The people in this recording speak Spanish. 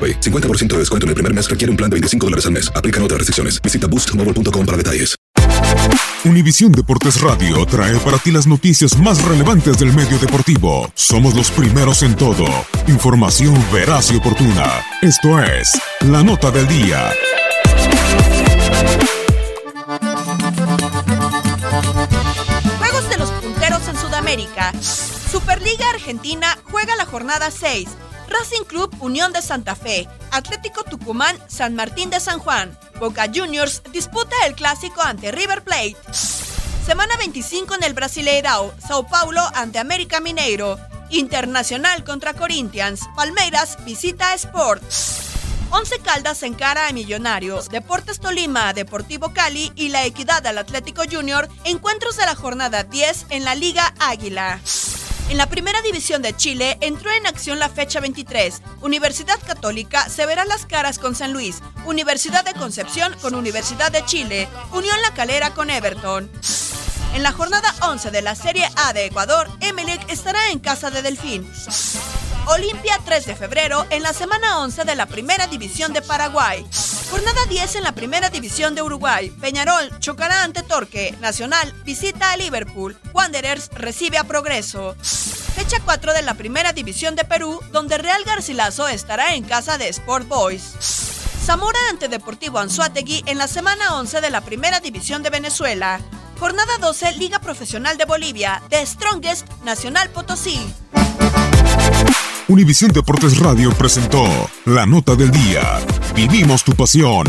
AroPay. 50% de descuento en el primer mes requiere un plan de 25 dólares al mes. Aplican otras restricciones. Visita boostmobile.com para detalles. Univisión Deportes Radio trae para ti las noticias más relevantes del medio deportivo. Somos los primeros en todo. Información veraz y oportuna. Esto es La Nota del Día. Juegos de los punteros en Sudamérica. Superliga Argentina juega la jornada 6. Racing Club Unión de Santa Fe, Atlético Tucumán San Martín de San Juan, Boca Juniors disputa el clásico ante River Plate. Semana 25 en el Brasileirao, Sao Paulo ante América Mineiro, Internacional contra Corinthians, Palmeiras visita Sport. Once Caldas encara a Millonarios, Deportes Tolima, Deportivo Cali y La Equidad al Atlético Junior, encuentros de la jornada 10 en la Liga Águila. En la primera división de Chile entró en acción la fecha 23. Universidad Católica se verá las caras con San Luis, Universidad de Concepción con Universidad de Chile, Unión La Calera con Everton. En la jornada 11 de la Serie A de Ecuador, Emelec estará en casa de Delfín. Olimpia 3 de febrero en la semana 11 de la Primera División de Paraguay. Jornada 10 en la Primera División de Uruguay. Peñarol chocará ante Torque. Nacional visita a Liverpool. Wanderers recibe a Progreso. Fecha 4 de la Primera División de Perú, donde Real Garcilaso estará en casa de Sport Boys. Zamora ante Deportivo Anzuategui en la semana 11 de la Primera División de Venezuela. Jornada 12 Liga Profesional de Bolivia. The Strongest Nacional Potosí. Univisión Deportes Radio presentó La Nota del Día. Vivimos tu pasión.